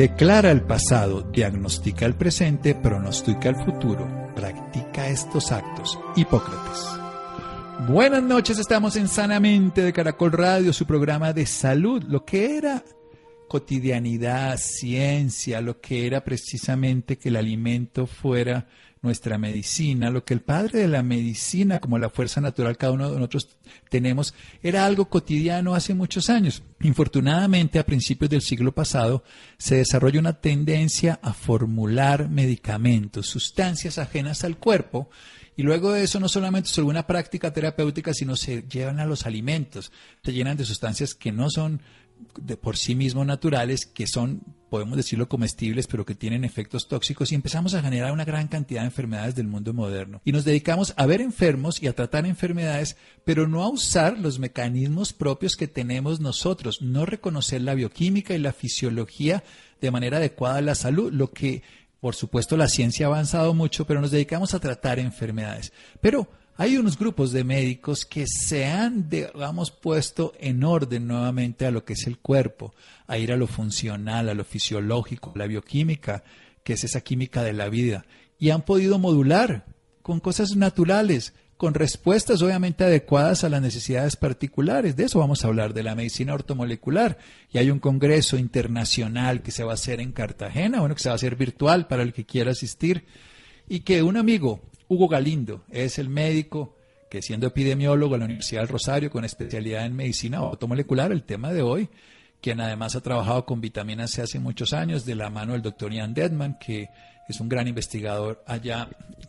Declara el pasado, diagnostica el presente, pronostica el futuro, practica estos actos. Hipócrates. Buenas noches, estamos en Sanamente de Caracol Radio, su programa de salud, lo que era cotidianidad, ciencia, lo que era precisamente que el alimento fuera nuestra medicina, lo que el padre de la medicina, como la fuerza natural cada uno de nosotros tenemos, era algo cotidiano hace muchos años. Infortunadamente, a principios del siglo pasado, se desarrolla una tendencia a formular medicamentos, sustancias ajenas al cuerpo, y luego de eso no solamente es una práctica terapéutica, sino se llevan a los alimentos, se llenan de sustancias que no son de por sí mismos naturales, que son podemos decirlo comestibles, pero que tienen efectos tóxicos y empezamos a generar una gran cantidad de enfermedades del mundo moderno. Y nos dedicamos a ver enfermos y a tratar enfermedades, pero no a usar los mecanismos propios que tenemos nosotros, no reconocer la bioquímica y la fisiología de manera adecuada a la salud, lo que por supuesto la ciencia ha avanzado mucho, pero nos dedicamos a tratar enfermedades. Pero hay unos grupos de médicos que se han, digamos, puesto en orden nuevamente a lo que es el cuerpo, a ir a lo funcional, a lo fisiológico, a la bioquímica, que es esa química de la vida, y han podido modular con cosas naturales, con respuestas obviamente adecuadas a las necesidades particulares. De eso vamos a hablar, de la medicina ortomolecular. Y hay un congreso internacional que se va a hacer en Cartagena, bueno, que se va a hacer virtual para el que quiera asistir, y que un amigo Hugo Galindo es el médico que siendo epidemiólogo en la Universidad del Rosario con especialidad en medicina automolecular, el tema de hoy, quien además ha trabajado con vitaminas C hace muchos años de la mano del doctor Ian Deadman, que es un gran investigador allá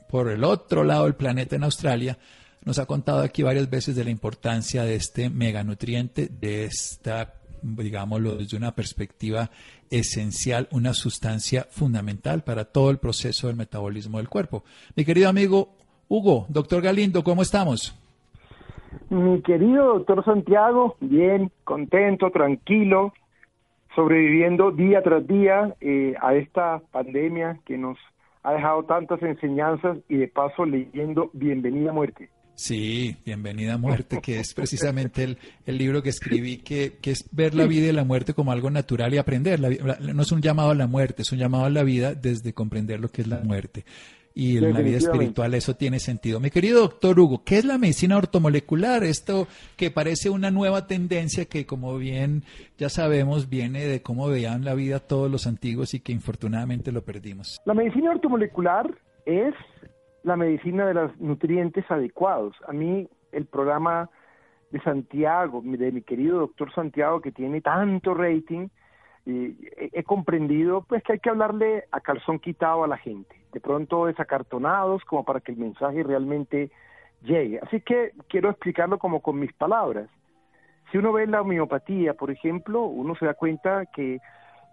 por el otro lado del planeta en Australia, nos ha contado aquí varias veces de la importancia de este meganutriente, de esta, digámoslo, desde una perspectiva esencial, una sustancia fundamental para todo el proceso del metabolismo del cuerpo. Mi querido amigo Hugo, doctor Galindo, ¿cómo estamos? Mi querido doctor Santiago, bien, contento, tranquilo, sobreviviendo día tras día eh, a esta pandemia que nos ha dejado tantas enseñanzas y de paso leyendo Bienvenida Muerte. Sí, Bienvenida a Muerte, que es precisamente el, el libro que escribí, que, que, es ver la vida y la muerte como algo natural y aprender. no es un llamado a la muerte, es un llamado a la vida desde comprender lo que es la muerte. Y en la vida espiritual eso tiene sentido. Mi querido doctor Hugo, ¿qué es la medicina ortomolecular? Esto que parece una nueva tendencia que, como bien ya sabemos, viene de cómo veían la vida todos los antiguos y que infortunadamente lo perdimos. La medicina ortomolecular es la medicina de los nutrientes adecuados. A mí el programa de Santiago, de mi querido doctor Santiago, que tiene tanto rating, he, comprendido pues que hay que hablarle a calzón quitado a la gente, de pronto desacartonados como para que el mensaje realmente llegue. Así que quiero explicarlo como con mis palabras. Si uno ve la homeopatía, por ejemplo, uno se da cuenta que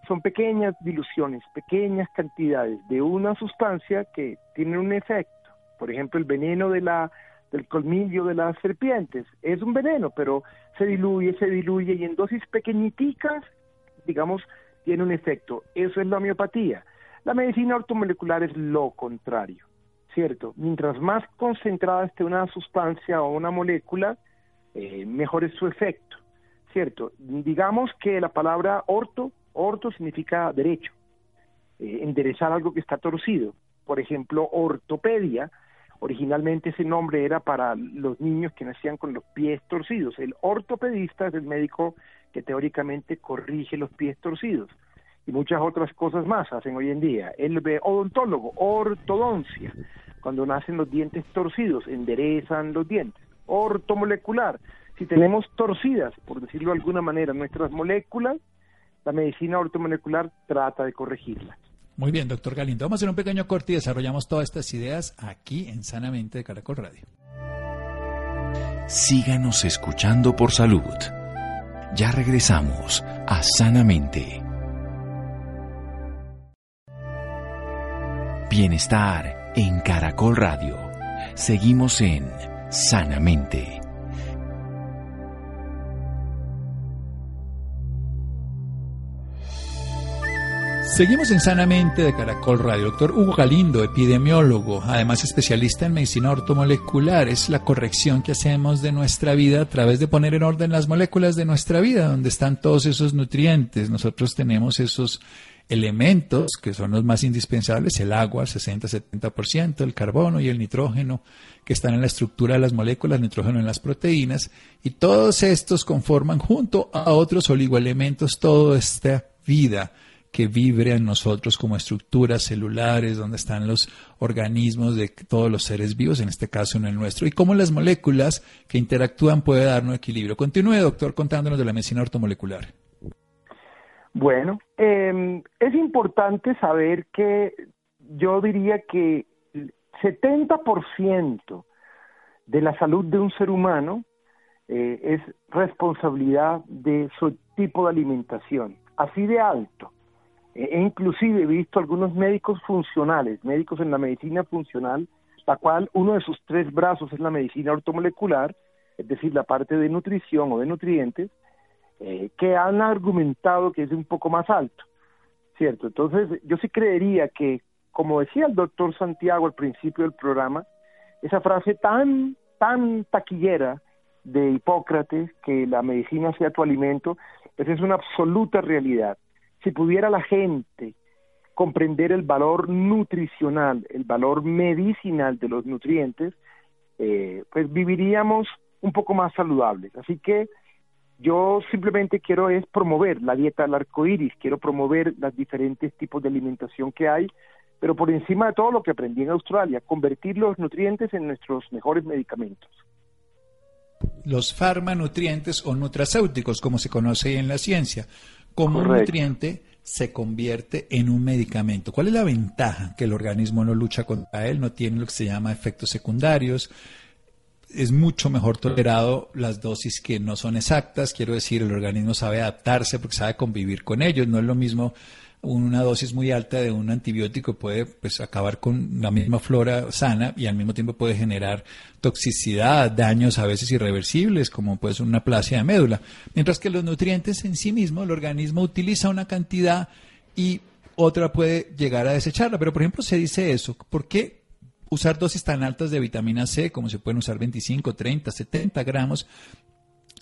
son pequeñas diluciones, pequeñas cantidades de una sustancia que tienen un efecto por ejemplo, el veneno de la, del colmillo de las serpientes es un veneno, pero se diluye, se diluye y en dosis pequeñiticas, digamos, tiene un efecto. Eso es la homeopatía. La medicina ortomolecular es lo contrario, ¿cierto? Mientras más concentrada esté una sustancia o una molécula, eh, mejor es su efecto, ¿cierto? Digamos que la palabra orto, orto significa derecho, eh, enderezar algo que está torcido. Por ejemplo, ortopedia Originalmente ese nombre era para los niños que nacían con los pies torcidos. El ortopedista es el médico que teóricamente corrige los pies torcidos y muchas otras cosas más hacen hoy en día. El odontólogo, ortodoncia, cuando nacen los dientes torcidos, enderezan los dientes. Ortomolecular, si tenemos torcidas, por decirlo de alguna manera, nuestras moléculas, la medicina ortomolecular trata de corregirlas. Muy bien, doctor Galindo. Vamos a hacer un pequeño corte y desarrollamos todas estas ideas aquí en Sanamente de Caracol Radio. Síganos escuchando por salud. Ya regresamos a Sanamente. Bienestar en Caracol Radio. Seguimos en Sanamente. Seguimos en Sanamente de Caracol Radio. Doctor Hugo Galindo, epidemiólogo, además especialista en medicina ortomolecular. Es la corrección que hacemos de nuestra vida a través de poner en orden las moléculas de nuestra vida, donde están todos esos nutrientes. Nosotros tenemos esos elementos que son los más indispensables, el agua, 60-70%, el carbono y el nitrógeno, que están en la estructura de las moléculas, nitrógeno en las proteínas, y todos estos conforman junto a otros oligoelementos toda esta vida que vibre en nosotros como estructuras celulares, donde están los organismos de todos los seres vivos, en este caso en el nuestro, y cómo las moléculas que interactúan puede darnos equilibrio. Continúe, doctor, contándonos de la medicina ortomolecular. Bueno, eh, es importante saber que yo diría que el 70% de la salud de un ser humano eh, es responsabilidad de su tipo de alimentación, así de alto. E, e inclusive he visto algunos médicos funcionales, médicos en la medicina funcional, la cual uno de sus tres brazos es la medicina ortomolecular, es decir, la parte de nutrición o de nutrientes, eh, que han argumentado que es un poco más alto, ¿cierto? Entonces, yo sí creería que, como decía el doctor Santiago al principio del programa, esa frase tan, tan taquillera de Hipócrates, que la medicina sea tu alimento, pues es una absoluta realidad si pudiera la gente comprender el valor nutricional, el valor medicinal de los nutrientes, eh, pues viviríamos un poco más saludables. Así que yo simplemente quiero es promover la dieta del arco iris, quiero promover los diferentes tipos de alimentación que hay, pero por encima de todo lo que aprendí en Australia, convertir los nutrientes en nuestros mejores medicamentos. Los farmanutrientes o nutracéuticos, como se conoce en la ciencia, como un nutriente se convierte en un medicamento. ¿Cuál es la ventaja? Que el organismo no lucha contra él, no tiene lo que se llama efectos secundarios, es mucho mejor tolerado las dosis que no son exactas, quiero decir, el organismo sabe adaptarse porque sabe convivir con ellos, no es lo mismo una dosis muy alta de un antibiótico puede pues acabar con la misma flora sana y al mismo tiempo puede generar toxicidad, daños a veces irreversibles, como puede ser una plasia de médula. Mientras que los nutrientes en sí mismos, el organismo utiliza una cantidad y otra puede llegar a desecharla. Pero por ejemplo se dice eso, ¿por qué usar dosis tan altas de vitamina C, como se pueden usar 25, 30, 70 gramos,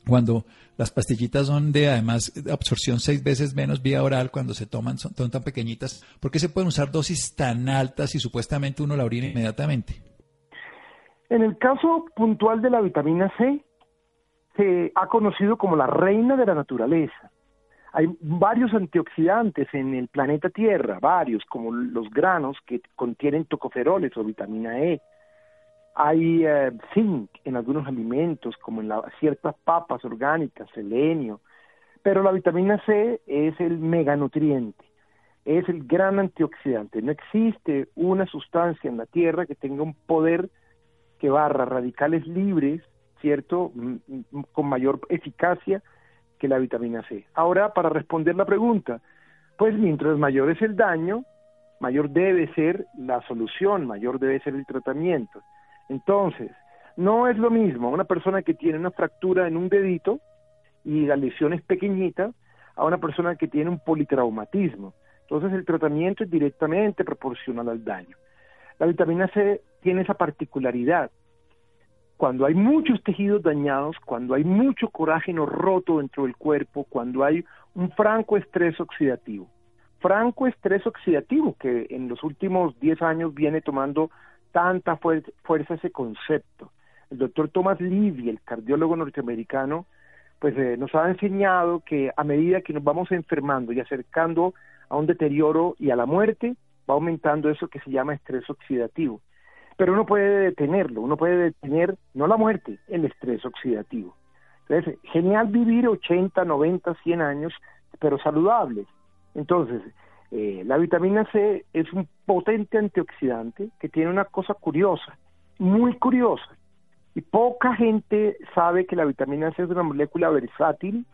cuando las pastillitas son de además absorción seis veces menos vía oral cuando se toman, son, tan pequeñitas, ¿por qué se pueden usar dosis tan altas y supuestamente uno la orina inmediatamente? En el caso puntual de la vitamina C, se ha conocido como la reina de la naturaleza. Hay varios antioxidantes en el planeta Tierra, varios, como los granos que contienen tocoferoles o vitamina E, hay eh, zinc en algunos alimentos, como en ciertas papas orgánicas, selenio, pero la vitamina C es el meganutriente, es el gran antioxidante. No existe una sustancia en la Tierra que tenga un poder que barra radicales libres, ¿cierto?, con mayor eficacia que la vitamina C. Ahora, para responder la pregunta, pues mientras mayor es el daño, mayor debe ser la solución, mayor debe ser el tratamiento. Entonces, no es lo mismo una persona que tiene una fractura en un dedito y la lesión es pequeñita a una persona que tiene un politraumatismo. Entonces el tratamiento es directamente proporcional al daño. La vitamina C tiene esa particularidad. Cuando hay muchos tejidos dañados, cuando hay mucho corágeno roto dentro del cuerpo, cuando hay un franco estrés oxidativo. Franco estrés oxidativo que en los últimos 10 años viene tomando tanta fuerza ese concepto. El doctor Thomas Levy, el cardiólogo norteamericano, pues eh, nos ha enseñado que a medida que nos vamos enfermando y acercando a un deterioro y a la muerte, va aumentando eso que se llama estrés oxidativo. Pero uno puede detenerlo, uno puede detener no la muerte, el estrés oxidativo. Entonces, genial vivir 80, 90, 100 años, pero saludables. Entonces, eh, la vitamina C es un potente antioxidante que tiene una cosa curiosa, muy curiosa, y poca gente sabe que la vitamina C es una molécula versátil,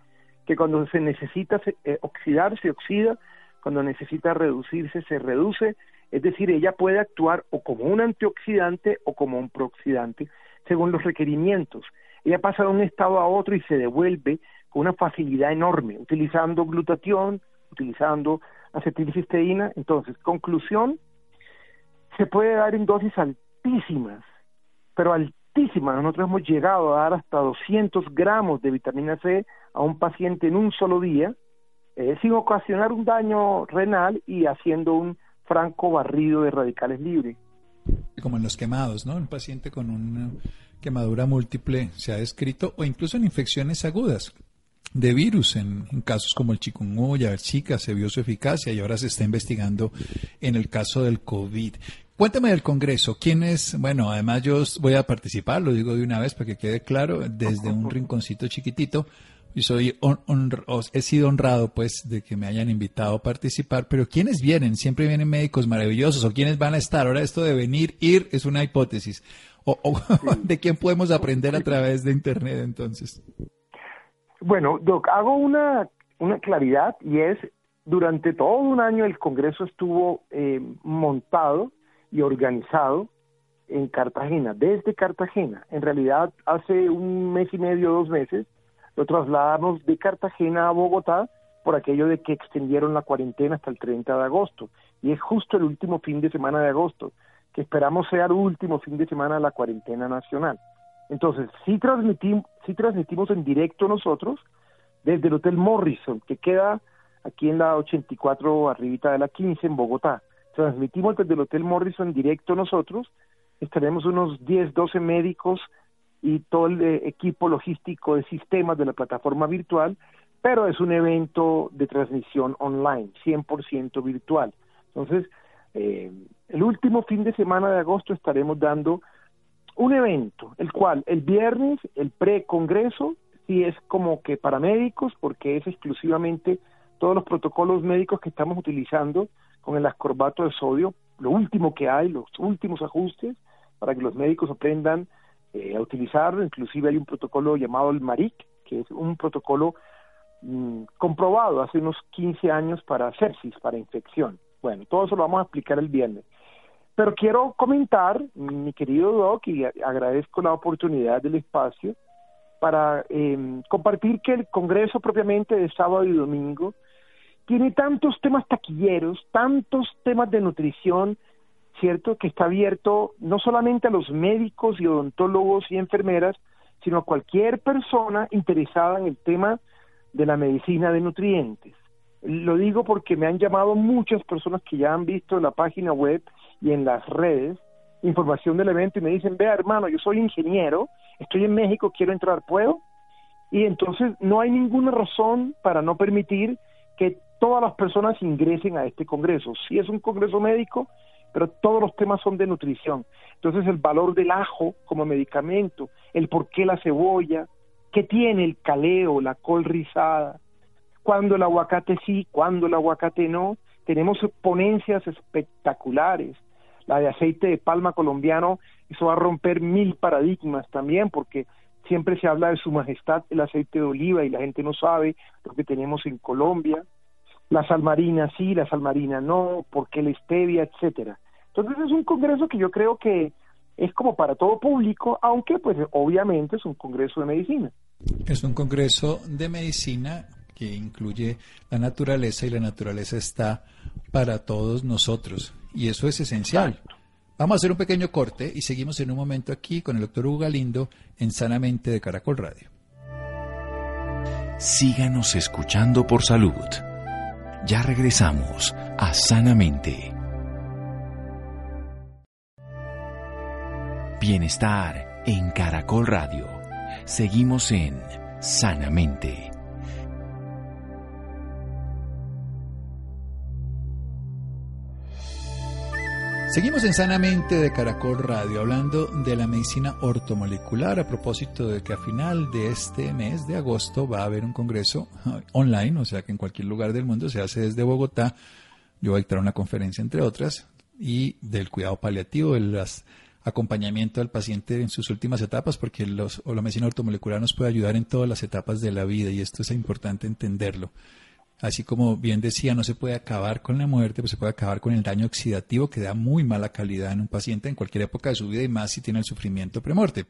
que cuando se necesita eh, oxidar se oxida, cuando necesita reducirse se reduce, Es decir, ella puede actuar o como un antioxidante o como un prooxidante, según los requerimientos. Ella pasa de un estado a otro y se devuelve con una facilidad enorme, utilizando glutatión, utilizando acetilcisteína. Entonces, conclusión, se puede dar en dosis altísimas, pero altísimas. Nosotros hemos llegado a dar hasta 200 gramos de vitamina C a un paciente en un solo día, eh, sin ocasionar un daño renal y haciendo un franco barrido de radicales libres. Como en los quemados, ¿no? Un paciente con una quemadura múltiple se ha descrito, o incluso en infecciones agudas de virus, en, casos como el chikungunya, el Zika, se vio su eficacia y ahora se está investigando en el caso del COVID. Cuéntame del Congreso, ¿quién es? Bueno, además yo voy a participar, lo digo de una vez para que quede claro, desde un rinconcito chiquitito, y soy he sido honrado pues de que me hayan invitado a participar, pero ¿quiénes vienen? Siempre vienen médicos maravillosos o quiénes van a estar. Ahora esto de venir, ir es una hipótesis. O, de quién podemos aprender a través de internet entonces. Bueno, Doc, hago una, una claridad y es durante todo un año el Congreso estuvo eh, montado y organizado en Cartagena, desde Cartagena. En realidad, hace un mes y medio, dos meses, lo trasladamos de Cartagena a Bogotá por aquello de que extendieron la cuarentena hasta el 30 de agosto. Y es justo el último fin de semana de agosto, que esperamos sea el último fin de semana de la cuarentena nacional. Entonces, sí transmitimos, sí transmitimos en directo nosotros desde el Hotel Morrison, que queda aquí en la 84, arribita de la 15, en Bogotá. Transmitimos desde el Hotel Morrison en directo nosotros. Estaremos unos 10, 12 médicos y todo el eh, equipo logístico de sistemas de la plataforma virtual, pero es un evento de transmisión online, 100% virtual. Entonces, eh, el último fin de semana de agosto estaremos dando un evento, el cual el viernes, el pre-congreso, sí es como que para médicos, porque es exclusivamente todos los protocolos médicos que estamos utilizando con el ascorbato de sodio, lo último que hay, los últimos ajustes, para que los médicos aprendan eh, a utilizarlo. Inclusive hay un protocolo llamado el MARIC, que es un protocolo mm, comprobado hace unos 15 años para sepsis, para infección. Bueno, todo eso lo vamos a explicar el viernes. Pero quiero comentar, mi querido Doc, y agradezco la oportunidad del espacio, para eh, compartir que el Congreso propiamente de sábado y domingo tiene tantos temas taquilleros, tantos temas de nutrición, ¿cierto? Que está abierto no solamente a los médicos y odontólogos y enfermeras, sino a cualquier persona interesada en el tema de la medicina de nutrientes. Lo digo porque me han llamado muchas personas que ya han visto la página web y en las redes información del evento y me dicen, vea hermano, yo soy ingeniero, estoy en México, quiero entrar, ¿puedo? Y entonces no hay ninguna razón para no permitir que todas las personas ingresen a este congreso. Sí es un congreso médico, pero todos los temas son de nutrición. Entonces el valor del ajo como medicamento, el por qué la cebolla, qué tiene el caleo, la col rizada, cuándo el aguacate sí, cuándo el aguacate no. Tenemos ponencias espectaculares. La de aceite de palma colombiano, eso va a romper mil paradigmas también, porque siempre se habla de su majestad el aceite de oliva y la gente no sabe lo que tenemos en Colombia. La salmarina sí, la salmarina no, porque la stevia, etcétera. Entonces es un congreso que yo creo que es como para todo público, aunque pues obviamente es un congreso de medicina. Es un congreso de medicina que incluye la naturaleza y la naturaleza está para todos nosotros y eso es esencial. Vamos a hacer un pequeño corte y seguimos en un momento aquí con el doctor Hugo Galindo en Sanamente de Caracol Radio. Síganos escuchando por salud. Ya regresamos a Sanamente. Bienestar en Caracol Radio. Seguimos en Sanamente. Seguimos en Sanamente de Caracol Radio hablando de la medicina ortomolecular a propósito de que a final de este mes de agosto va a haber un congreso online, o sea que en cualquier lugar del mundo se hace desde Bogotá. Yo voy a dictar una conferencia entre otras y del cuidado paliativo, del acompañamiento al paciente en sus últimas etapas, porque los, o la medicina ortomolecular nos puede ayudar en todas las etapas de la vida y esto es importante entenderlo. Así como bien decía, no se puede acabar con la muerte, pero se puede acabar con el daño oxidativo que da muy mala calidad en un paciente en cualquier época de su vida y más si tiene el sufrimiento premuerte.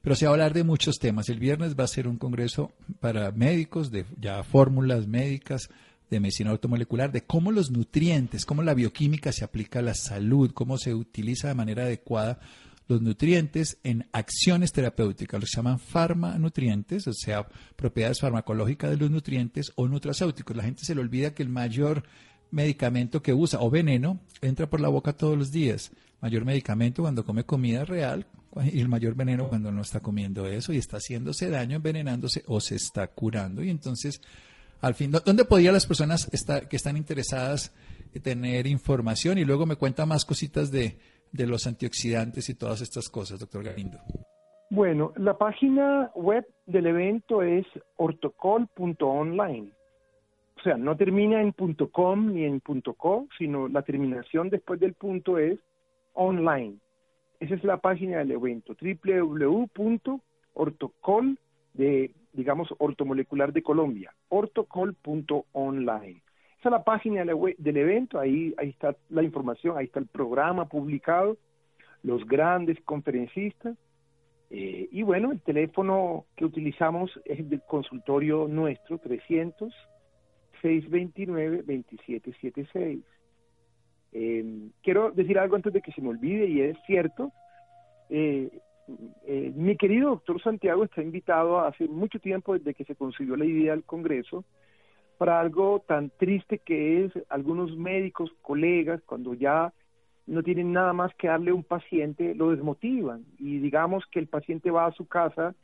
Pero se va a hablar de muchos temas. El viernes va a ser un congreso para médicos, de ya fórmulas médicas, de medicina automolecular, de cómo los nutrientes, cómo la bioquímica se aplica a la salud, cómo se utiliza de manera adecuada los nutrientes en acciones terapéuticas, los llaman farmanutrientes, o sea, propiedades farmacológicas de los nutrientes o nutracéuticos. La gente se le olvida que el mayor medicamento que usa o veneno entra por la boca todos los días. Mayor medicamento cuando come comida real y el mayor veneno cuando no está comiendo eso y está haciéndose daño, envenenándose o se está curando. Y entonces, al fin, ¿dónde podrían las personas estar, que están interesadas en tener información? Y luego me cuenta más cositas de, de los antioxidantes y todas estas cosas, doctor Galindo? Bueno, la página web del evento es ortocol.online. O sea, no termina en .com ni en .co, sino la terminación después del punto es online. Esa es la página del evento, www.ortocol de, digamos, ortomolecular de Colombia, ortocol.online. Esa es la página del evento, ahí, ahí está la información, ahí está el programa publicado, los grandes conferencistas. Eh, y bueno, el teléfono que utilizamos es el del consultorio nuestro, 300 629 2776. Eh, quiero decir algo antes de que se me olvide y es cierto. Eh, eh, mi querido doctor Santiago está invitado hace mucho tiempo desde que se consiguió la idea del Congreso para algo tan triste que es algunos médicos, colegas, cuando ya no tienen nada más que darle a un paciente, lo desmotivan y digamos que el paciente va a su casa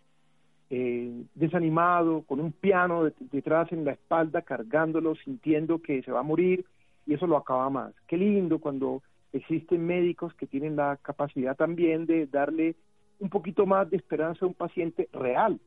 eh, desanimado, con un piano detrás en la espalda, cargándolo, sintiendo que se va a morir y eso lo acaba más. Qué lindo cuando existen médicos que tienen la capacidad también de darle un poquito más de esperanza a un paciente real,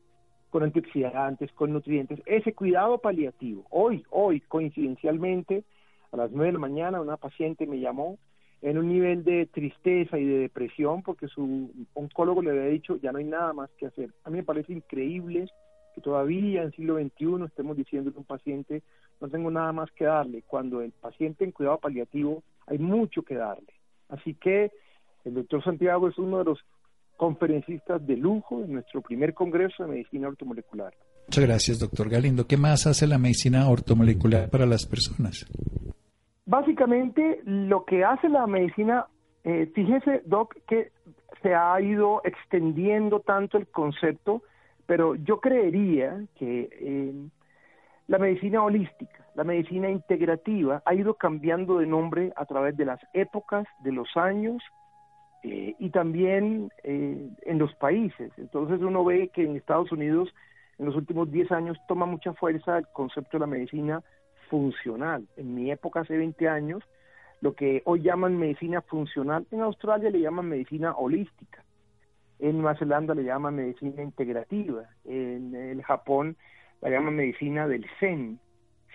con antioxidantes, con nutrientes, ese cuidado paliativo. Hoy, hoy, coincidencialmente, a las nueve de la mañana, una paciente me llamó en un nivel de tristeza y de depresión porque su oncólogo le había dicho ya no hay nada más que hacer. A mí me parece increíble que todavía en siglo XXI estemos diciendo a un paciente no tengo nada más que darle, cuando el paciente en cuidado paliativo hay mucho que darle. Así que el doctor Santiago es uno de los conferencistas de lujo en nuestro primer Congreso de Medicina Ortomolecular. Muchas gracias, doctor Galindo. ¿Qué más hace la medicina ortomolecular para las personas? Básicamente, lo que hace la medicina, eh, fíjese, doc, que se ha ido extendiendo tanto el concepto, pero yo creería que eh, la medicina holística, la medicina integrativa, ha ido cambiando de nombre a través de las épocas, de los años eh, y también eh, en los países. Entonces uno ve que en Estados Unidos en los últimos 10 años toma mucha fuerza el concepto de la medicina funcional. En mi época, hace 20 años, lo que hoy llaman medicina funcional, en Australia le llaman medicina holística, en Nueva Zelanda le llaman medicina integrativa, en el Japón la llaman medicina del Zen,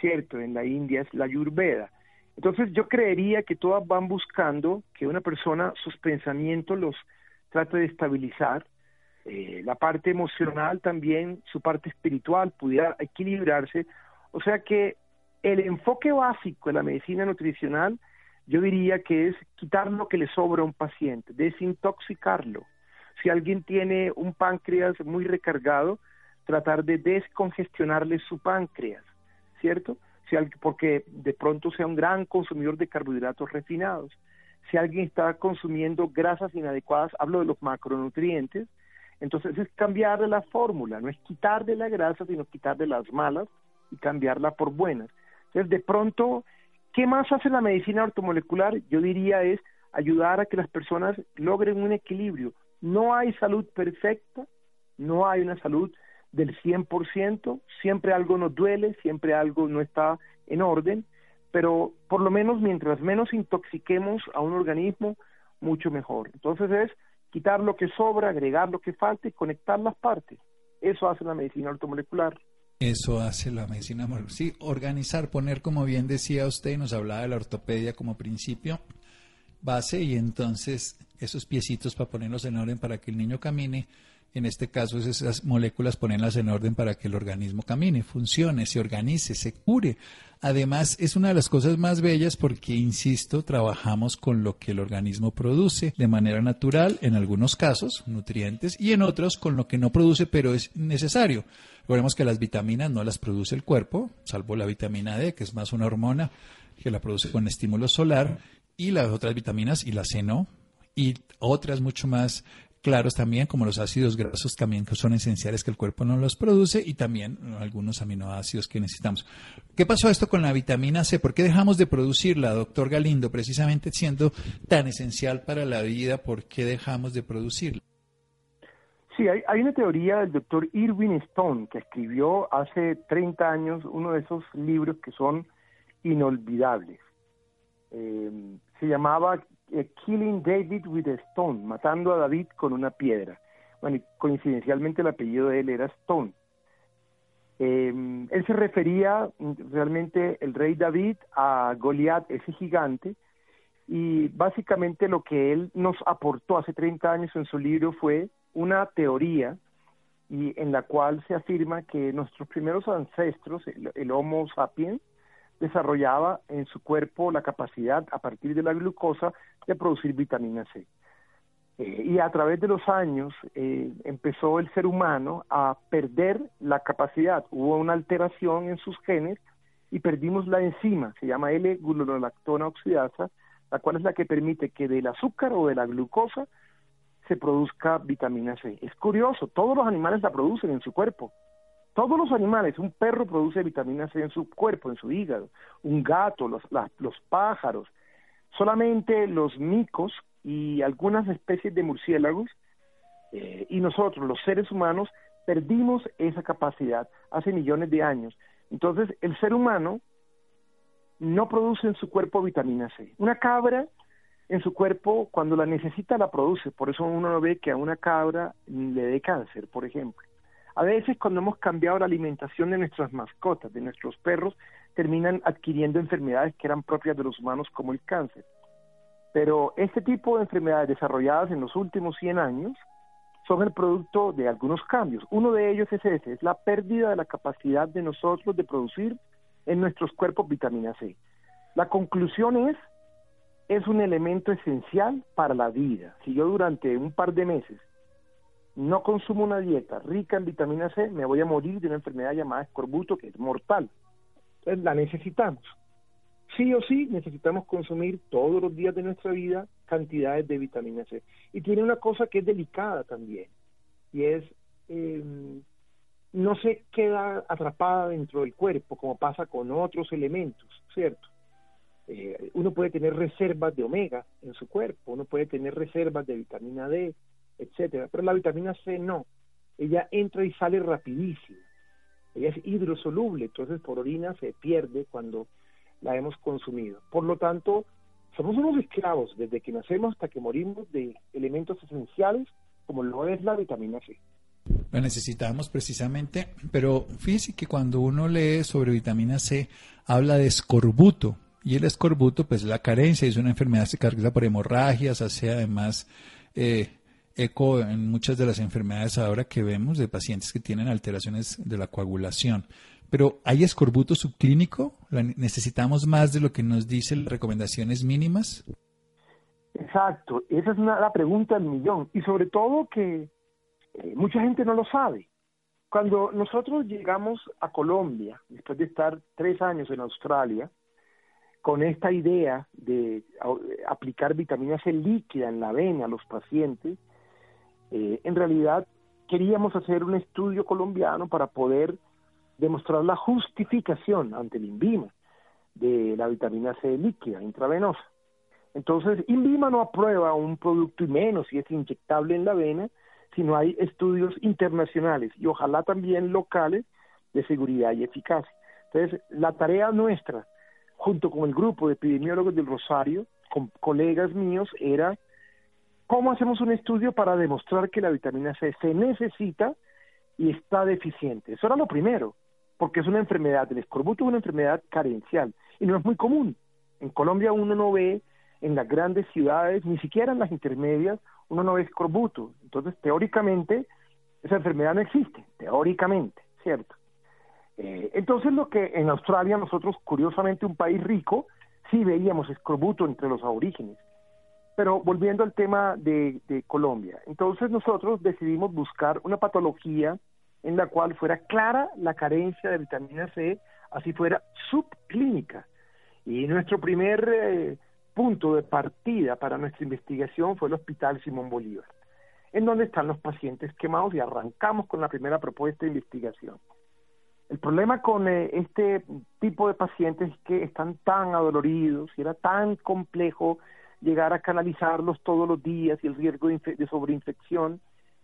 ¿cierto? En la India es la Ayurveda. Entonces yo creería que todas van buscando que una persona sus pensamientos los trate de estabilizar, eh, la parte emocional también, su parte espiritual pudiera equilibrarse. O sea que el enfoque básico de la medicina nutricional yo diría que es quitar lo que le sobra a un paciente, desintoxicarlo. Si alguien tiene un páncreas muy recargado, tratar de descongestionarle su páncreas, ¿cierto? Porque de pronto sea un gran consumidor de carbohidratos refinados. Si alguien está consumiendo grasas inadecuadas, hablo de los macronutrientes, entonces es cambiar de la fórmula, no es quitar de la grasa, sino quitar de las malas y cambiarla por buenas. Entonces, de pronto, ¿qué más hace la medicina ortomolecular? Yo diría es ayudar a que las personas logren un equilibrio. No hay salud perfecta, no hay una salud del 100%, siempre algo nos duele, siempre algo no está en orden, pero por lo menos mientras menos intoxiquemos a un organismo, mucho mejor. Entonces es quitar lo que sobra, agregar lo que falta y conectar las partes. Eso hace la medicina ortomolecular. Eso hace la medicina Sí, organizar, poner, como bien decía usted, nos hablaba de la ortopedia como principio base y entonces esos piecitos para ponerlos en orden para que el niño camine En este caso, esas moléculas ponerlas en orden para que el organismo camine, funcione, se organice, se cure. Además, es una de las cosas más bellas porque, insisto, trabajamos con lo que el organismo produce de manera natural, en algunos casos, nutrientes, y en otros con lo que no produce, pero es necesario. Recordemos que las vitaminas no las produce el cuerpo, salvo la vitamina D, que es más una hormona que la produce con estímulo solar, y las otras vitaminas, y la C no, y otras mucho más claros también, como los ácidos grasos también que son esenciales que el cuerpo no los produce y también algunos aminoácidos que necesitamos. ¿Qué pasó esto con la vitamina C? ¿Por qué dejamos de producirla, doctor Galindo? Precisamente siendo tan esencial para la vida, ¿por qué dejamos de producirla? Sí, hay, una teoría del doctor Irwin Stone que escribió hace 30 años uno de esos libros que son inolvidables. Eh, se llamaba Killing David with a Stone, matando a David con una piedra. Bueno, y coincidencialmente el apellido de él era Stone. Em, él se refería realmente el rey David a Goliat, ese gigante, y básicamente lo que él nos aportó hace 30 años en su libro fue una teoría y en la cual se afirma que nuestros primeros ancestros, el Homo sapiens, desarrollaba en su cuerpo la capacidad a partir de la glucosa de producir vitamina C. Eh, y a través de los años eh, empezó el ser humano a perder la capacidad, hubo una alteración en sus genes y perdimos la enzima, se llama L-glulolactona oxidasa, la cual es la que permite que del azúcar o de la glucosa se produzca vitamina C. Es curioso, todos los animales la producen en su cuerpo, todos los animales, un perro produce vitamina C en su cuerpo, en su hígado, un gato, los, pájaros, solamente los micos y algunas especies de murciélagos eh, y nosotros, los seres humanos, perdimos esa capacidad hace millones de años. Entonces, el ser humano no produce en su cuerpo vitamina C. Una cabra en su cuerpo, cuando la necesita, la produce. Por eso uno no ve que a una cabra le dé cáncer, por ejemplo. A veces cuando hemos cambiado la alimentación de nuestras mascotas, de nuestros perros, terminan adquiriendo enfermedades que eran propias de los humanos como el cáncer. Pero este tipo de enfermedades desarrolladas en los últimos 100 años son el producto de algunos cambios. Uno de ellos es ese, es la pérdida de la capacidad de nosotros de producir en nuestros cuerpos vitamina C. La conclusión es, es un elemento esencial para la vida. Si yo durante un par de meses no consumo una dieta rica en vitamina C, me voy a morir de una enfermedad llamada escorbuto que es mortal. Entonces la necesitamos. Sí o sí necesitamos consumir todos los días de nuestra vida cantidades de vitamina C. Y tiene una cosa que es delicada también, y es em, no se queda atrapada dentro del cuerpo como pasa con otros elementos, ¿cierto? Eh, uno puede tener reservas de omega en su cuerpo, uno puede tener reservas de vitamina D, etcétera. Pero la vitamina C no. Ella entra y sale rapidísimo. Ella es hidrosoluble, entonces por orina se pierde cuando la hemos consumido. Por lo tanto, somos unos esclavos desde que nacemos hasta que morimos de elementos esenciales como lo es la vitamina C. La necesitamos precisamente, pero fíjese que cuando uno lee sobre vitamina C, habla de escorbuto, y el escorbuto, pues la carencia, es una enfermedad que se caracteriza por hemorragias, hace además eh, eco en muchas de las enfermedades ahora que vemos de pacientes que tienen alteraciones de la coagulación. Pero ¿hay escorbuto subclínico? ¿Necesitamos más de lo que nos dicen las recomendaciones mínimas? Exacto, esa es una, la pregunta del millón. Y sobre todo que eh, mucha gente no lo sabe. Cuando nosotros llegamos a Colombia, después de estar tres años en Australia, con esta idea de aplicar vitamina C líquida en la vena a los pacientes, eh, en realidad queríamos hacer un estudio colombiano para poder demostrar la justificación ante el INVIMA de la vitamina C líquida intravenosa. Entonces, INVIMA no aprueba un producto y menos si es inyectable en la vena, sino hay estudios internacionales y ojalá también locales de seguridad y eficacia. Entonces, la tarea nuestra, junto con el grupo de epidemiólogos del Rosario, con colegas míos, era ¿Cómo hacemos un estudio para demostrar que la vitamina C se necesita y está deficiente? Eso era lo primero, porque es una enfermedad, el escorbuto es una enfermedad carencial y no es muy común. En Colombia uno no ve en las grandes ciudades, ni siquiera en las intermedias, uno no ve escorbuto. Entonces, teóricamente, Esa enfermedad no existe, teóricamente, ¿cierto? Eh, entonces lo que en Australia nosotros, curiosamente un país rico, sí veíamos escorbuto entre los aborígenes. Pero volviendo al tema de, de Colombia, entonces nosotros decidimos buscar una patología en la cual fuera clara la carencia de vitamina C, así fuera subclínica. Y nuestro primer eh, punto de partida para nuestra investigación fue el Hospital Simón Bolívar, en donde están los pacientes quemados y arrancamos con la primera propuesta de investigación. El problema con eh, este tipo de pacientes es que están tan adoloridos y era tan complejo llegar a canalizarlos todos los días y el riesgo de, de sobreinfección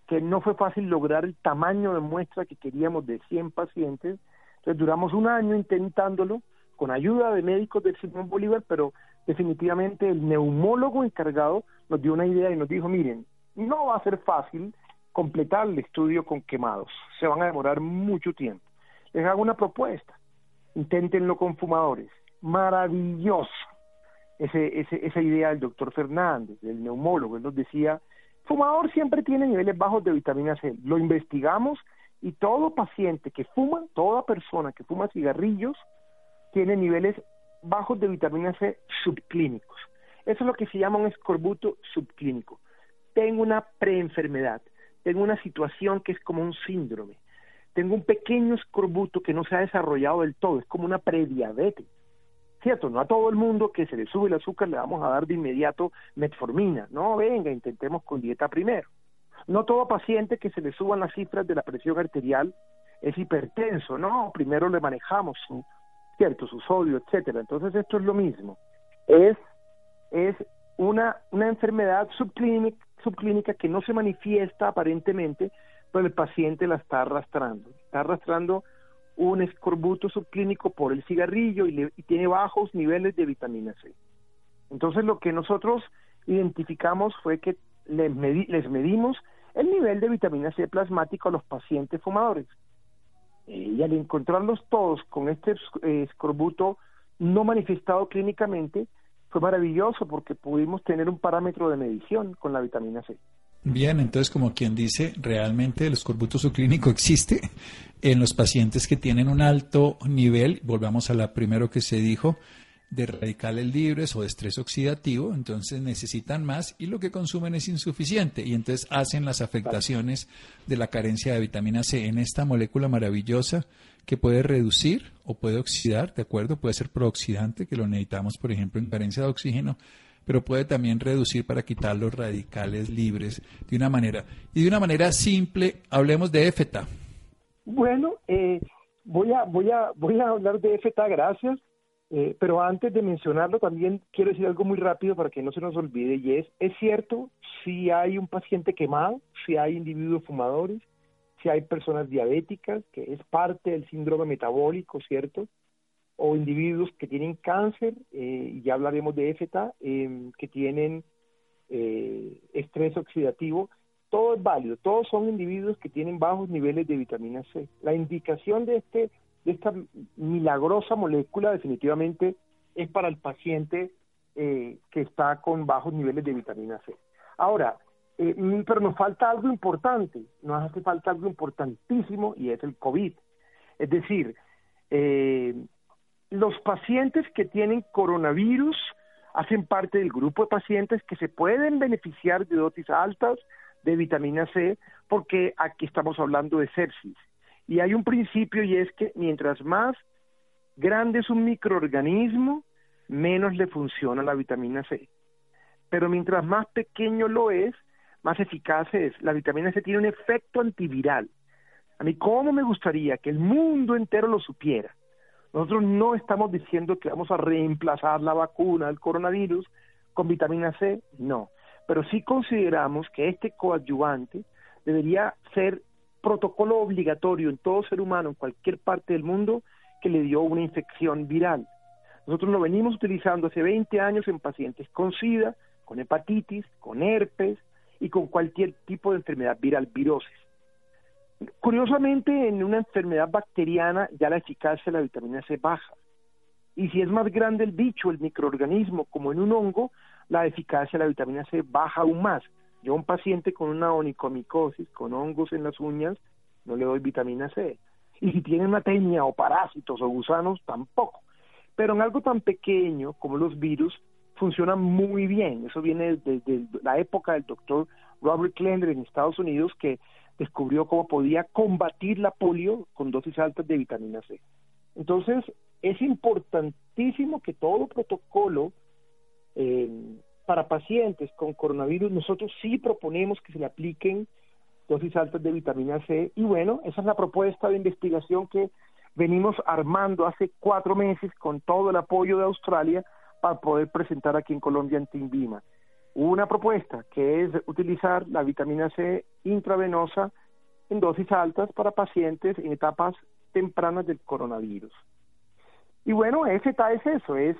que no fue fácil lograr el tamaño de muestra que queríamos de 100 pacientes. Entonces duramos un año intentándolo con ayuda de médicos del Simón Bolívar, pero definitivamente el neumólogo encargado nos dio una idea y nos dijo, miren, no va a ser fácil completar el estudio con quemados, se van a demorar mucho tiempo les hago una propuesta, inténtenlo con fumadores. Maravilloso ese, ese, esa idea del doctor Fernández, del neumólogo, él nos decía, fumador siempre tiene niveles bajos de vitamina C. Lo investigamos y todo paciente que fuma, toda persona que fuma cigarrillos, tiene niveles bajos de vitamina C subclínicos. Eso es lo que se llama un escorbuto subclínico. Tengo una preenfermedad, tengo una situación que es como un síndrome tengo un pequeño escorbuto que no se ha desarrollado del todo, es como una prediabetes. ¿Cierto? No a todo el mundo que se le sube el azúcar le vamos a dar de inmediato metformina. No, venga, intentemos con dieta primero. No todo paciente que se le suban las cifras de la presión arterial es hipertenso. No, primero le manejamos su, cierto, su sodio, etcétera. Entonces esto es lo mismo. Es, es una, una enfermedad subclínica, subclínica que no se manifiesta aparentemente, pero el paciente la está arrastrando. Está arrastrando un escorbuto subclínico por el cigarrillo y, tiene bajos niveles de vitamina C. Entonces lo que nosotros identificamos fue que les, les medimos el nivel de vitamina C plasmático a los pacientes fumadores. Eh, y al encontrarlos todos con este escorbuto no manifestado clínicamente, fue maravilloso porque pudimos tener un parámetro de medición con la vitamina C. Bien, entonces como quien dice, realmente el escorbuto subclínico existe en los pacientes que tienen un alto nivel, volvamos a la primero que se dijo, de radicales libres o de estrés oxidativo, entonces necesitan más y lo que consumen es insuficiente y entonces hacen las afectaciones de la carencia de vitamina C en esta molécula maravillosa que puede reducir o puede oxidar, ¿de acuerdo? Puede ser prooxidante, que lo necesitamos, por ejemplo, en carencia de oxígeno, pero puede también reducir para quitar los radicales libres de una manera. Y de una manera simple, hablemos de EFETA. Bueno, eh, voy, a, voy, a, voy a hablar de EFETA, gracias. Eh, pero antes de mencionarlo, también quiero decir algo muy rápido para que no se nos olvide, y es, es cierto, si hay un paciente quemado, si hay individuos fumadores, si hay personas diabéticas, que es parte del síndrome metabólico, ¿cierto? O individuos que tienen cáncer, eh, y ya hablaremos de EFETA, em, que tienen eh, estrés oxidativo, todo es válido, todos son individuos que tienen bajos niveles de vitamina C. La indicación de, este, de esta milagrosa molécula definitivamente es para el paciente eh, que está con bajos niveles de vitamina C. Ahora, pero nos falta algo importante, nos hace falta algo importantísimo y es el COVID. Es decir, eh, los pacientes que tienen coronavirus hacen parte del grupo de pacientes que se pueden beneficiar de dosis altas de vitamina C porque aquí estamos hablando de sepsis. Y hay un principio y es que mientras más grande es un microorganismo, menos le funciona la vitamina C. Pero mientras más pequeño lo es, más eficaz es. La vitamina C tiene un efecto antiviral. A mí, ¿cómo me gustaría que el mundo entero lo supiera? Nosotros no estamos diciendo que vamos a reemplazar la vacuna del coronavirus con vitamina C, no, pero sí consideramos que este coadyuvante debería ser protocolo obligatorio en todo ser humano en cualquier parte del mundo que le dio una infección viral. Nosotros lo venimos utilizando hace 20 años en pacientes con SIDA, con hepatitis, con herpes y con cualquier tipo de enfermedad viral, virosis. Curiosamente, en una enfermedad bacteriana ya la eficacia de la vitamina C baja. Y si es más grande el bicho, el microorganismo, como en un hongo, la eficacia de la vitamina C baja aún más. Yo a un paciente con una onicomicosis, con hongos en las uñas, no le doy vitamina C. Y si tiene una tenia o parásitos o gusanos, tampoco. Pero en algo tan pequeño como los virus, funciona muy bien. Eso viene desde la época del doctor Robert Klender en Estados Unidos, que descubrió cómo podía combatir la polio con dosis altas de vitamina C. Entonces, es importantísimo que todo protocolo eh, para pacientes con coronavirus, nosotros sí proponemos que se le apliquen dosis altas de vitamina C. Y bueno, esa es la propuesta de investigación que venimos armando hace cuatro meses con todo el apoyo de Australia para poder presentar aquí en Colombia en Timbima. Una propuesta que es utilizar la vitamina C intravenosa en dosis altas para pacientes en etapas tempranas del coronavirus. Y bueno, ese es eso, es,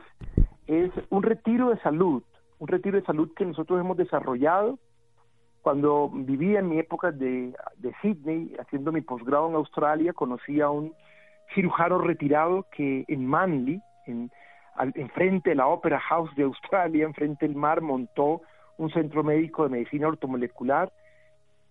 es un retiro de salud, un retiro de salud que nosotros hemos desarrollado. Cuando vivía en mi época de, de Sydney, haciendo mi posgrado en Australia, conocí a un cirujano retirado que en Manly, en, enfrente de la Opera House de Australia, enfrente del mar, montó un centro médico de medicina ortomolecular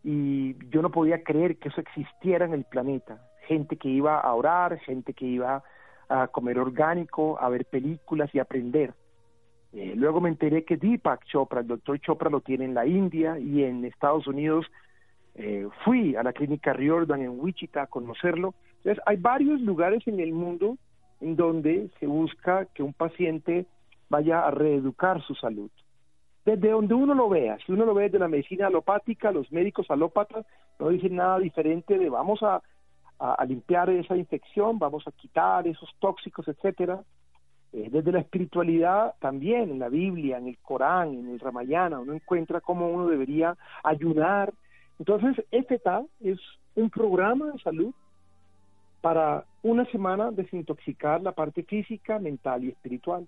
y yo no podía creer que eso existiera en el planeta. Gente que iba a orar, gente que iba a comer orgánico, a ver películas y aprender. Eh, luego me enteré que Deepak Chopra, el doctor Chopra lo tiene en la India y en Estados Unidos. Eh, fui a la clínica Riordan en Wichita a conocerlo. Entonces, hay varios lugares en el mundo en donde se busca que un paciente vaya a reeducar su salud. Desde donde uno lo vea, si uno lo ve de la medicina alopática, los médicos alópatas no dicen nada diferente de vamos a limpiar esa infección, vamos a quitar esos tóxicos, etcétera. Eh, desde la espiritualidad también, en la Biblia, en el Corán, en el Ramayana, uno encuentra cómo uno debería ayudar. Entonces, FETA es un programa de salud para una semana desintoxicar la parte física, mental y espiritual.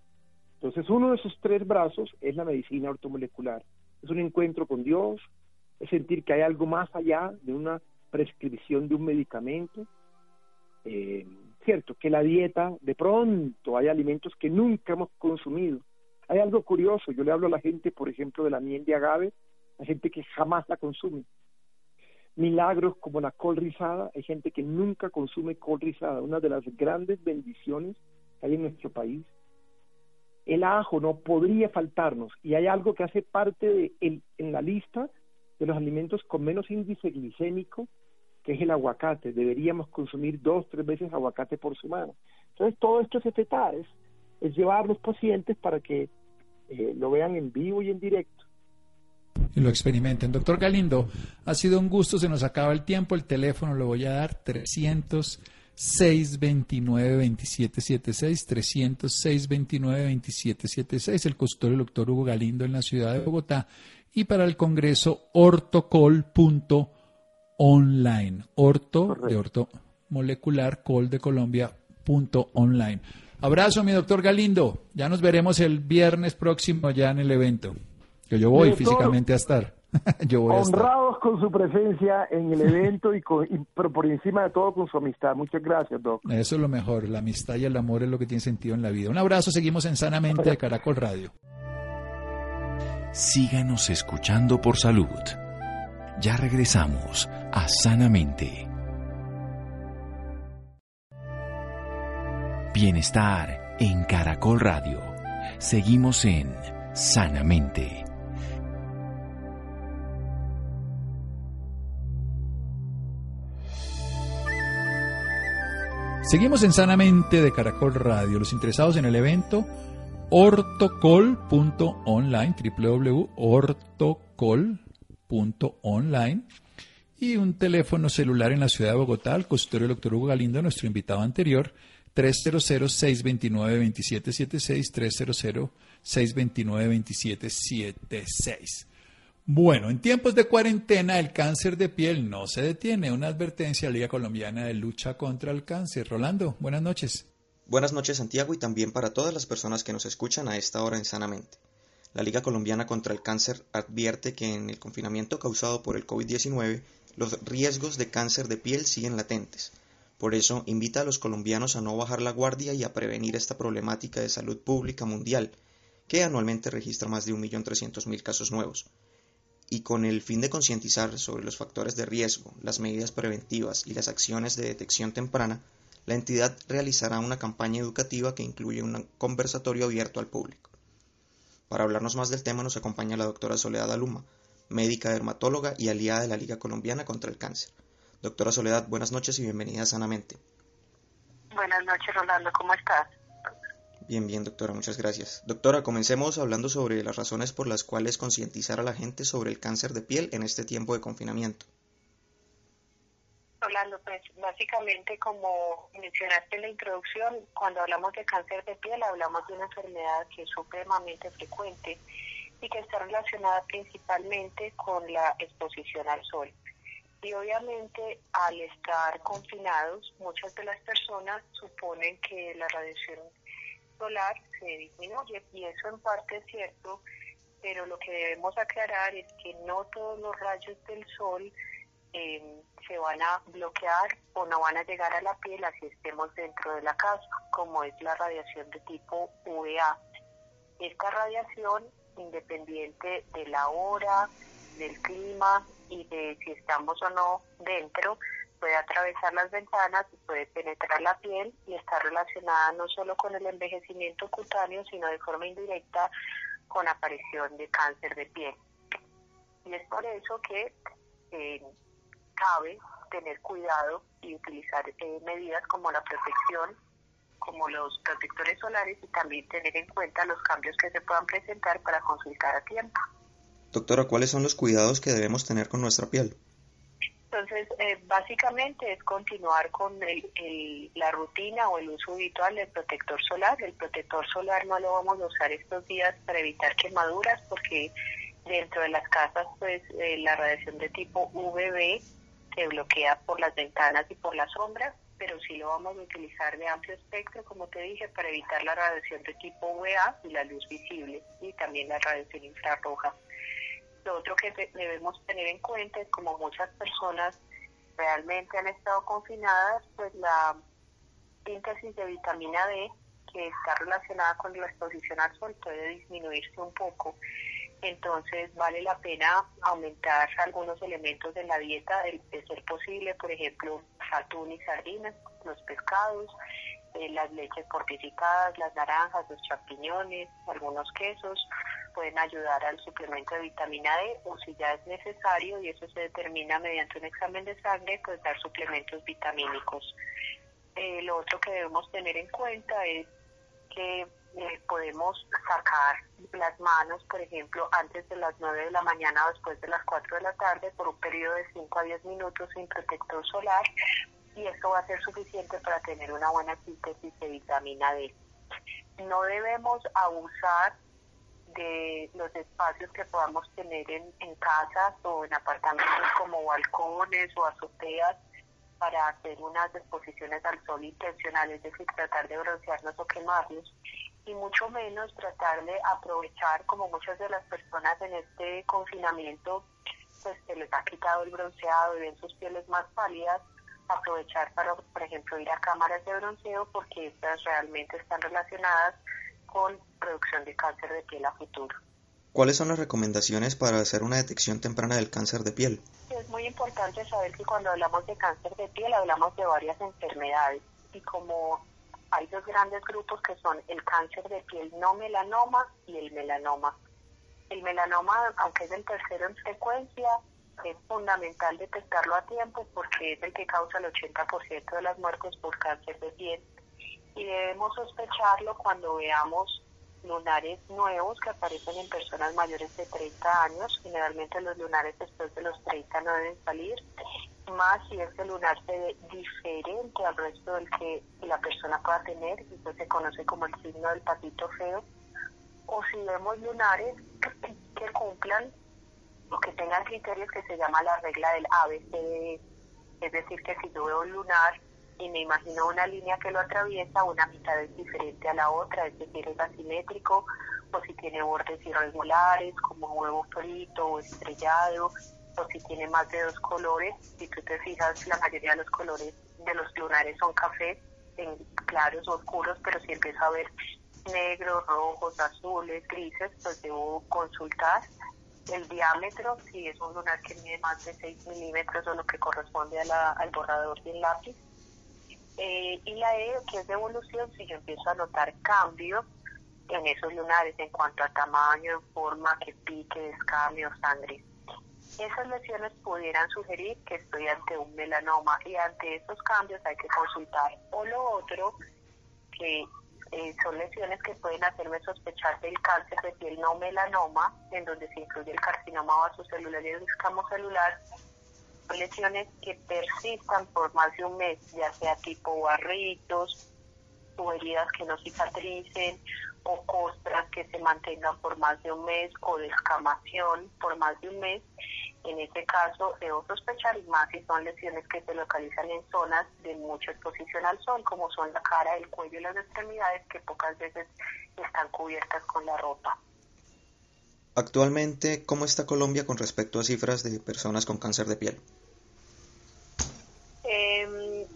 Entonces, uno de esos tres brazos es la medicina ortomolecular. Es un encuentro con Dios, es sentir que hay algo más allá de una prescripción de un medicamento. Eh, cierto, que la dieta, de pronto hay alimentos que nunca hemos consumido. Hay algo curioso, yo le hablo a la gente, por ejemplo, de la miel de agave, hay gente que jamás la consume. Milagros como la col rizada, hay gente que nunca consume col rizada, una de las grandes bendiciones que hay en nuestro país. El ajo no podría faltarnos y hay algo que hace parte de en la lista de los alimentos con menos índice glicémico que es el aguacate. Deberíamos consumir dos, tres veces aguacate por semana. Entonces, todo esto es efectar, es, llevar a los pacientes para que eh, lo vean en vivo y en directo. Y lo experimenten. Doctor Galindo, ha sido un gusto, se nos acaba el tiempo, el teléfono lo voy a dar, 300 629 2776 306 29 2776 el consultorio del doctor Hugo Galindo en la ciudad de Bogotá y para el congreso ortocol.com online. Orto de orto molecular col de Colombia punto online. Abrazo, mi doctor Galindo. Ya nos veremos el viernes próximo ya en el evento. Que yo voy físicamente a estar. yo voy honrados con su presencia en el evento y, con, pero por encima de todo con su amistad. Muchas gracias, doctor. Eso es lo mejor. La amistad y el amor es lo que tiene sentido en la vida. Un abrazo. Seguimos en Sanamente de Caracol Radio. Síganos escuchando por salud. Ya regresamos a Sanamente. Bienestar en Caracol Radio. Seguimos en Sanamente. Seguimos en Sanamente de Caracol Radio. Los interesados en el evento ortocol.online, www.ortocol.online y un teléfono celular en la ciudad de Bogotá, el consultorio del doctor Hugo Galindo, nuestro invitado anterior, 300-629-2776, 300-629-2776. Bueno, en tiempos de cuarentena el cáncer de piel no se detiene. Una advertencia a la Liga Colombiana de Lucha contra el Cáncer. Rolando, buenas noches. Buenas noches Santiago y también para todas las personas que nos escuchan a esta hora en Sanamente. La Liga Colombiana contra el Cáncer advierte que en el confinamiento causado por el COVID-19 los riesgos de cáncer de piel siguen latentes. Por eso invita a los colombianos a no bajar la guardia y a prevenir esta problemática de salud pública mundial, que anualmente registra más de 1.300.000 casos nuevos. Y con el fin de concientizar sobre los factores de riesgo, las medidas preventivas y las acciones de detección temprana, la entidad realizará una campaña educativa que incluye un conversatorio abierto al público. Para hablarnos más del tema nos acompaña la doctora Soledad Aluma, médica dermatóloga y aliada de la Liga Colombiana contra el Cáncer. Doctora Soledad, buenas noches y bienvenida Sanamente. Buenas noches, Rolando, ¿cómo estás? Bien, bien, doctora, muchas gracias. Doctora, comencemos hablando sobre las razones por las cuales concientizar a la gente sobre el cáncer de piel en este tiempo de confinamiento. Rolando, pues básicamente como mencionaste en la introducción, cuando hablamos de cáncer de piel hablamos de una enfermedad que es supremamente frecuente y que está relacionada principalmente con la exposición al sol. Y obviamente al estar confinados, muchas de las personas suponen que la radiación solar se disminuye y eso en parte es cierto, pero lo que debemos aclarar es que no todos los rayos del sol em, se van a bloquear o no van a llegar a la piel así estemos dentro de la casa, como es la radiación de tipo UVA. Esta radiación, independiente de la hora, del clima y de si estamos o no dentro, puede atravesar las ventanas y puede penetrar la piel y está relacionada no solo con el envejecimiento cutáneo, sino de forma indirecta con aparición de cáncer de piel. Y es por eso que eh, cabe tener cuidado y utilizar eh, medidas como la protección, como los protectores solares y también tener en cuenta los cambios que se puedan presentar para consultar a tiempo. Doctora, ¿cuáles son los cuidados que debemos tener con nuestra piel? Entonces, eh, básicamente es continuar con la rutina o el uso habitual del protector solar. El protector solar no lo vamos a usar estos días para evitar quemaduras porque dentro de las casas, pues eh, la radiación de tipo UVB se bloquea por las ventanas y por las sombras, pero sí lo vamos a utilizar de amplio espectro, como te dije, para evitar la radiación de tipo UVA y la luz visible y también la radiación infrarroja. Lo otro que debemos tener en cuenta es como muchas personas realmente han estado confinadas, pues la síntesis de vitamina D, que está relacionada con la exposición al sol, puede disminuirse un poco. Entonces vale la pena aumentar algunos elementos de la dieta, de, ser posible, por ejemplo, atún y sardinas, los pescados, eh, las leches fortificadas, las naranjas, los champiñones, algunos quesos, pueden ayudar al suplemento de vitamina D o si ya es necesario y eso se determina mediante un examen de sangre, pues dar suplementos vitamínicos. Eh, lo otro que debemos tener en cuenta es que eh, podemos sacar las manos, por ejemplo, antes de las 9 de la mañana o después de las 4 de la tarde por un periodo de 5 a 10 minutos sin protector solar y eso va a ser suficiente para tener una buena síntesis de vitamina D. No debemos abusar de los espacios que podamos tener en, en casas o en apartamentos como balcones o azoteas para hacer unas exposiciones al sol intencionales, es decir, tratar de broncearnos o quemarnos, y mucho menos tratar de aprovechar, como muchas de las personas en este confinamiento, pues se les ha quitado el bronceado y ven sus pieles más pálidas, aprovechar para, por ejemplo, ir a cámaras de bronceo porque estas realmente están relacionadas con producción de cáncer de piel a futuro. ¿Cuáles son las recomendaciones para hacer una detección temprana del cáncer de piel? Es muy importante saber que cuando hablamos de cáncer de piel hablamos de varias enfermedades y como hay dos grandes grupos que son el cáncer de piel no melanoma y el melanoma. El melanoma, aunque es el tercero en frecuencia, es fundamental detectarlo a tiempo porque es el que causa el 80% de las muertes por cáncer de piel y debemos sospecharlo cuando veamos lunares nuevos que aparecen en personas mayores de 30 años. Generalmente los lunares después de los 30 no deben salir, más si ese lunar se ve diferente al resto del que la persona pueda tener, eso se conoce como el signo del patito feo. O si vemos lunares que cumplan o que tengan criterios que se llama la regla del ABCD, es decir, que si yo veo un lunar y me imagino una línea que lo atraviesa, una mitad es diferente a la otra, es decir, es asimétrico, o si tiene bordes irregulares, como huevo frito o estrellado, o si tiene más de dos colores. Si tú te fijas, la mayoría de los colores de los lunares son cafés, en claros o oscuros, pero si empiezo a ver negros, rojos, azules, grises, pues debo consultar el diámetro, si es un lunar que mide más de 6 milímetros o lo que corresponde al borrador del lápiz. Eh, y la E, que es de evolución, si yo empiezo a notar cambios en esos lunares en cuanto a tamaño, forma, que pique, descame o sangre. Esas lesiones pudieran sugerir que estoy ante un melanoma y ante esos cambios hay que consultar. O lo otro, que eh, son lesiones que pueden hacerme sospechar del cáncer de piel no melanoma, en donde se incluye el carcinoma vasocelular y el escamo celular, son lesiones que persistan por más de un mes, ya sea tipo barritos o heridas que no cicatricen o costras que se mantengan por más de un mes o descamación por más de un mes en este caso, debo sospechar más si son lesiones que se localizan en zonas de mucha exposición al sol, como son la cara, el cuello y las extremidades, que pocas veces están cubiertas con la ropa. Actualmente, ¿cómo está Colombia con respecto a cifras de personas con cáncer de piel? Em,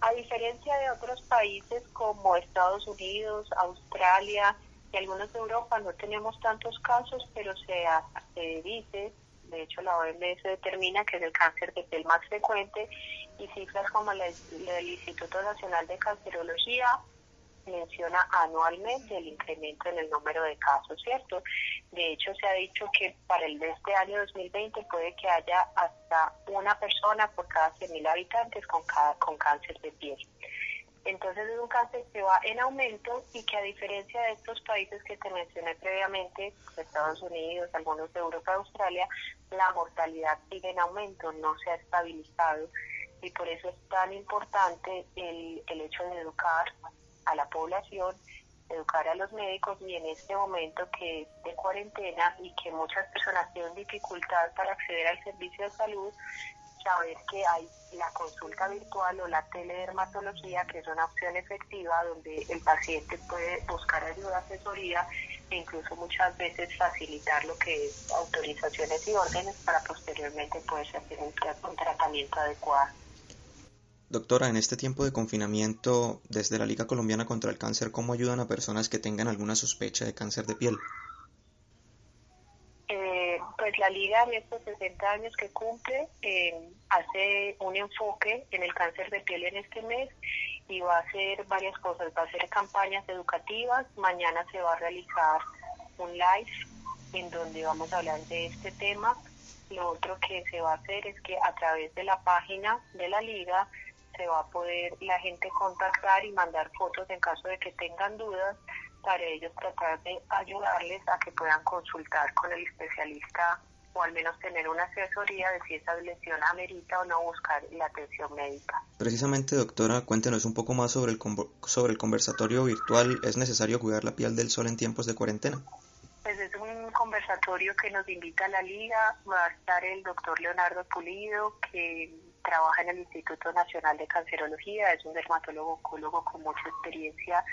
a diferencia de otros países como Estados Unidos, Australia y algunos de Europa, no tenemos tantos casos, pero se, se dice de hecho la OMS determina que es el cáncer de piel más frecuente y cifras como la, del Instituto Nacional de Cancerología menciona anualmente el incremento en el número de casos, ¿cierto? De hecho, se ha dicho que para el de este año 2020 puede que haya hasta una persona por cada 100.000 habitantes con, con cáncer de piel. Entonces es un cáncer que va en aumento y que a diferencia de estos países que te mencioné previamente, Estados Unidos, algunos de Europa, Australia, la mortalidad sigue en aumento, no se ha estabilizado y por eso es tan importante el, el hecho de educar a la población, educar a los médicos y en este momento que es de cuarentena y que muchas personas tienen dificultad para acceder al servicio de salud, saber que hay la consulta virtual o la teledermatología, que es una opción efectiva donde el paciente puede buscar ayuda, asesoría e incluso muchas veces facilitar lo que es autorizaciones y órdenes para posteriormente poderse hacer un, un tratamiento adecuado. Doctora, en este tiempo de confinamiento, desde la Liga Colombiana contra el Cáncer, ¿cómo ayudan a personas que tengan alguna sospecha de cáncer de piel? pues la liga en estos 60 años que cumple eh, hace un enfoque en el cáncer de piel en este mes y va a hacer varias cosas, va a hacer campañas educativas, mañana se va a realizar un live en donde vamos a hablar de este tema. Lo otro que se va a hacer es que a través de la página de la liga se va a poder la gente contactar y mandar fotos en caso de que tengan dudas para ellos tratar de ayudarles a que puedan consultar con el especialista o al menos tener una asesoría de si esa lesión amerita o no buscar la atención médica. Precisamente, doctora, cuéntenos un poco más sobre el, sobre el conversatorio virtual. ¿Es necesario cuidar la piel del sol en tiempos de cuarentena? Pues es un conversatorio que nos invita a la liga. Va a estar el doctor Leonardo Pulido, que trabaja en el Instituto Nacional de Cancerología, es un dermatólogo oncólogo con mucha experiencia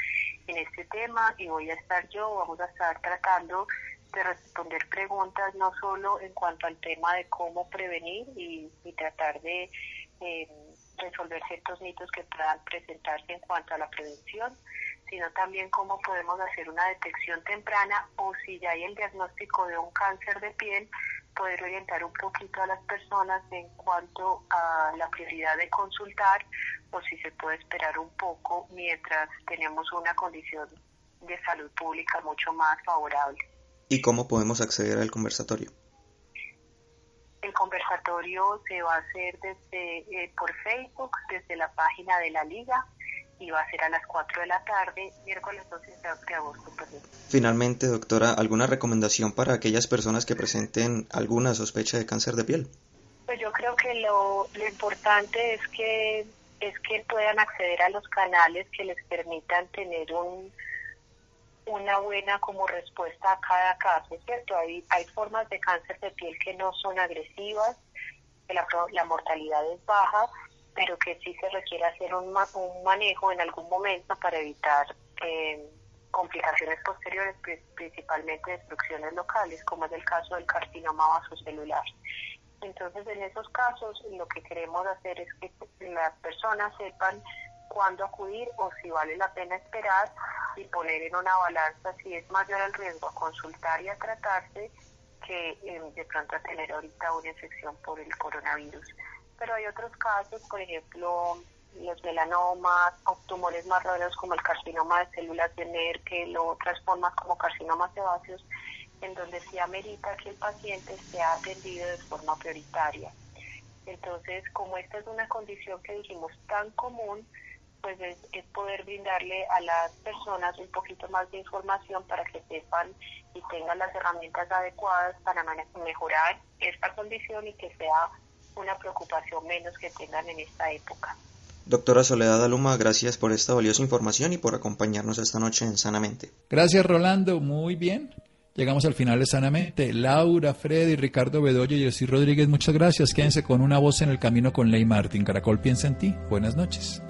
en este tema y voy a estar yo, vamos a estar tratando de responder preguntas no solo en cuanto al tema de cómo prevenir y, tratar de eh, resolver ciertos mitos que puedan presentarse en cuanto a la prevención, sino también cómo podemos hacer una detección temprana o si ya hay el diagnóstico de un cáncer de piel, poder orientar un poquito a las personas en cuanto a la prioridad de consultar o si se puede esperar un poco mientras tenemos una condición de salud pública mucho más favorable. ¿Y cómo podemos acceder al conversatorio? El conversatorio se va a hacer desde eh, por Facebook, desde la página de la liga y va a ser a las 4 de la tarde, miércoles 12 de agosto. Finalmente, doctora, ¿alguna recomendación para aquellas personas que presenten alguna sospecha de cáncer de piel? Pues yo creo que lo, lo importante es que es que puedan acceder a los canales que les permitan tener un una buena como respuesta a cada caso, ¿cierto? Hay, hay formas de cáncer de piel que no son agresivas, que la, la mortalidad es baja, pero que sí se requiere hacer un, un manejo en algún momento para evitar eh, complicaciones posteriores, principalmente destrucciones locales, como es el caso del carcinoma vasocelular. Entonces, en esos casos, lo que queremos hacer es que las personas sepan cuándo acudir o si vale la pena esperar y poner en una balanza si es mayor el riesgo a consultar y a tratarse que eh, de pronto a tener ahorita una infección por el coronavirus. Pero hay otros casos, por ejemplo, los melanomas o tumores más raros como el carcinoma de células de Merkel o otras formas como carcinomas sebáceos, en donde se amerita que el paciente sea atendido de forma prioritaria. Entonces, como esta es una condición que dijimos tan común, pues es, poder brindarle a las personas un poquito más de información para que sepan y tengan las herramientas adecuadas para mejorar esta condición y que sea una preocupación menos que tengan en esta época. Doctora Soledad Aluma, gracias por esta valiosa información y por acompañarnos esta noche en Sanamente. Gracias Rolando, muy bien. Llegamos al final de Sanamente. Laura, Freddy, Ricardo Bedoya y José Rodríguez, muchas gracias. Quédense con una voz en el camino con Ley Martín. Caracol piensa en ti. Buenas noches.